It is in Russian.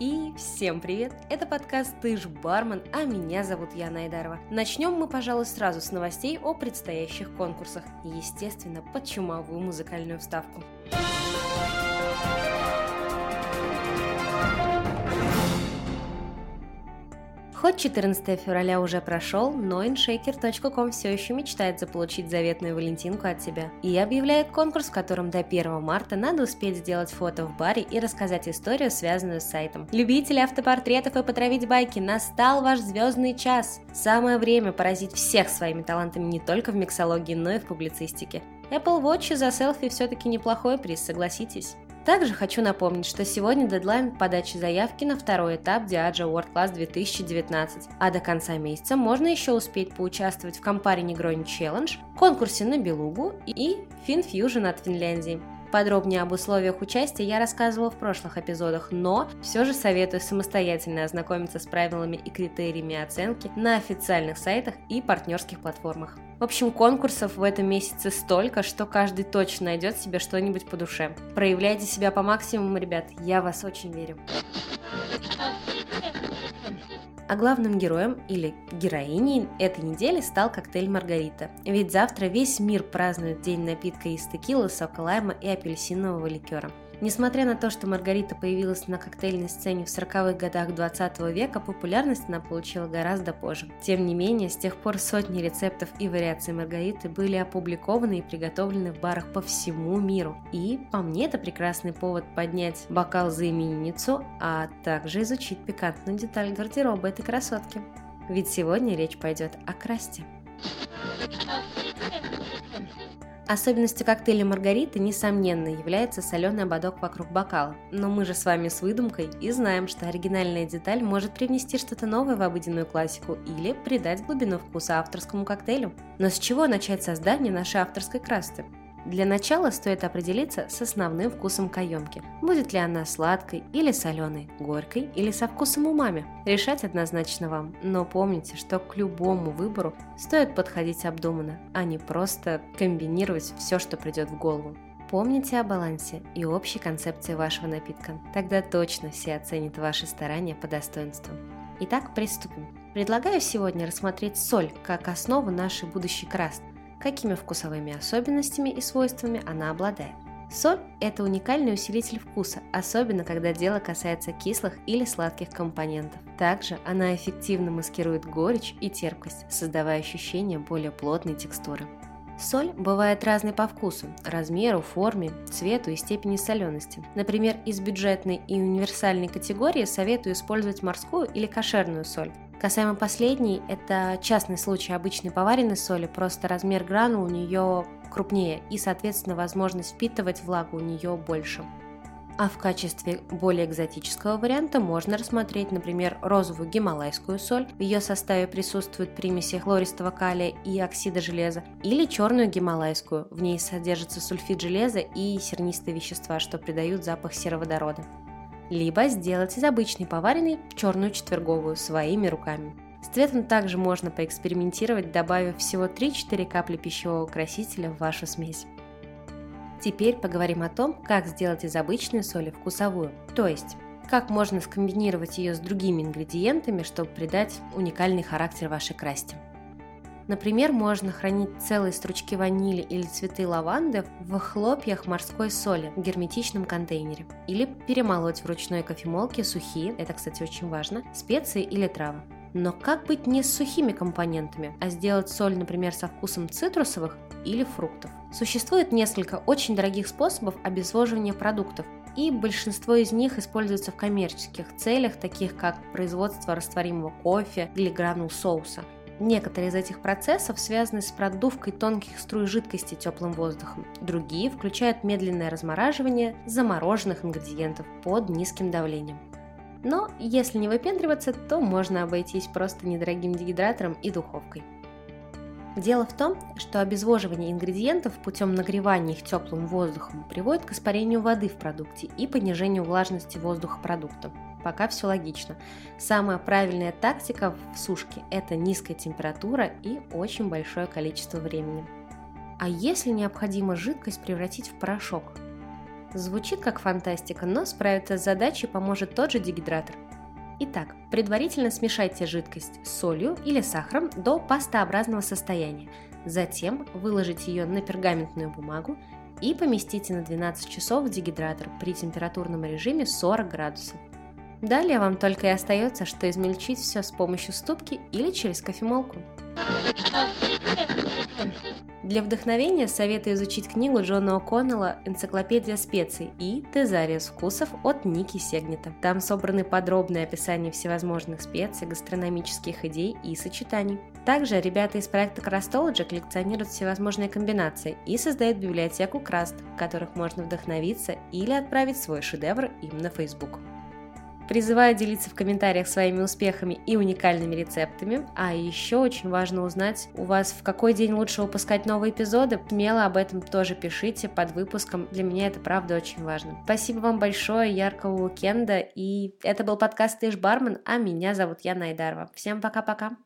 И всем привет! Это подкаст «Ты ж бармен», а меня зовут Яна Айдарова. Начнем мы, пожалуй, сразу с новостей о предстоящих конкурсах. Естественно, под чумовую музыкальную вставку. Хоть 14 февраля уже прошел, но InShaker.com все еще мечтает заполучить заветную валентинку от тебя и объявляет конкурс, в котором до 1 марта надо успеть сделать фото в баре и рассказать историю, связанную с сайтом. Любители автопортретов и потравить байки, настал ваш звездный час! Самое время поразить всех своими талантами не только в миксологии, но и в публицистике. Apple Watch за селфи все-таки неплохой приз, согласитесь. Также хочу напомнить, что сегодня дедлайн подачи заявки на второй этап Diageo World Class 2019, а до конца месяца можно еще успеть поучаствовать в компаре Negroni Challenge, конкурсе на Белугу и FinFusion от Финляндии. Подробнее об условиях участия я рассказывала в прошлых эпизодах, но все же советую самостоятельно ознакомиться с правилами и критериями оценки на официальных сайтах и партнерских платформах. В общем, конкурсов в этом месяце столько, что каждый точно найдет себе что-нибудь по душе. Проявляйте себя по максимуму, ребят, я вас очень верю. А главным героем или героиней этой недели стал коктейль Маргарита. Ведь завтра весь мир празднует день напитка из текилы, сока лайма и апельсинового ликера. Несмотря на то, что Маргарита появилась на коктейльной сцене в 40-х годах 20 века, популярность она получила гораздо позже. Тем не менее, с тех пор сотни рецептов и вариаций Маргариты были опубликованы и приготовлены в барах по всему миру. И, по мне, это прекрасный повод поднять бокал за именинницу, а также изучить пикантную деталь гардероба этой красотки. Ведь сегодня речь пойдет о красте. Особенностью коктейля Маргариты, несомненно, является соленый ободок вокруг бокала. Но мы же с вами с выдумкой и знаем, что оригинальная деталь может привнести что-то новое в обыденную классику или придать глубину вкуса авторскому коктейлю. Но с чего начать создание нашей авторской красты? Для начала стоит определиться с основным вкусом каемки. Будет ли она сладкой или соленой, горькой или со вкусом умами. Решать однозначно вам, но помните, что к любому выбору стоит подходить обдуманно, а не просто комбинировать все, что придет в голову. Помните о балансе и общей концепции вашего напитка, тогда точно все оценят ваши старания по достоинству. Итак, приступим. Предлагаю сегодня рассмотреть соль как основу нашей будущей красты какими вкусовыми особенностями и свойствами она обладает. Соль – это уникальный усилитель вкуса, особенно когда дело касается кислых или сладких компонентов. Также она эффективно маскирует горечь и терпкость, создавая ощущение более плотной текстуры. Соль бывает разной по вкусу, размеру, форме, цвету и степени солености. Например, из бюджетной и универсальной категории советую использовать морскую или кошерную соль. Касаемо последней, это частный случай обычной поваренной соли, просто размер гранул у нее крупнее и, соответственно, возможность впитывать влагу у нее больше. А в качестве более экзотического варианта можно рассмотреть, например, розовую гималайскую соль. В ее составе присутствуют примеси хлористого калия и оксида железа. Или черную гималайскую. В ней содержится сульфид железа и сернистые вещества, что придают запах сероводорода либо сделать из обычной поваренной черную четверговую своими руками. С цветом также можно поэкспериментировать, добавив всего 3-4 капли пищевого красителя в вашу смесь. Теперь поговорим о том, как сделать из обычной соли вкусовую, то есть как можно скомбинировать ее с другими ингредиентами, чтобы придать уникальный характер вашей красти. Например, можно хранить целые стручки ванили или цветы лаванды в хлопьях морской соли в герметичном контейнере. Или перемолоть в ручной кофемолке сухие, это, кстати, очень важно, специи или травы. Но как быть не с сухими компонентами, а сделать соль, например, со вкусом цитрусовых или фруктов? Существует несколько очень дорогих способов обезвоживания продуктов, и большинство из них используются в коммерческих целях, таких как производство растворимого кофе или гранул соуса – Некоторые из этих процессов связаны с продувкой тонких струй жидкости теплым воздухом. Другие включают медленное размораживание замороженных ингредиентов под низким давлением. Но если не выпендриваться, то можно обойтись просто недорогим дегидратором и духовкой. Дело в том, что обезвоживание ингредиентов путем нагревания их теплым воздухом приводит к испарению воды в продукте и понижению влажности воздуха продукта пока все логично. Самая правильная тактика в сушке – это низкая температура и очень большое количество времени. А если необходимо жидкость превратить в порошок? Звучит как фантастика, но справиться с задачей поможет тот же дегидратор. Итак, предварительно смешайте жидкость с солью или сахаром до пастообразного состояния. Затем выложите ее на пергаментную бумагу и поместите на 12 часов в дегидратор при температурном режиме 40 градусов. Далее вам только и остается, что измельчить все с помощью ступки или через кофемолку. Для вдохновения советую изучить книгу Джона О'Коннелла «Энциклопедия специй» и «Тезариус вкусов» от Ники Сегнета. Там собраны подробные описания всевозможных специй, гастрономических идей и сочетаний. Также ребята из проекта Crastology коллекционируют всевозможные комбинации и создают библиотеку Краст, в которых можно вдохновиться или отправить свой шедевр им на Facebook. Призываю делиться в комментариях своими успехами и уникальными рецептами. А еще очень важно узнать, у вас в какой день лучше выпускать новые эпизоды. Смело об этом тоже пишите под выпуском. Для меня это правда очень важно. Спасибо вам большое, яркого уикенда. И это был подкаст «Ты бармен», а меня зовут Яна Айдарова. Всем пока-пока.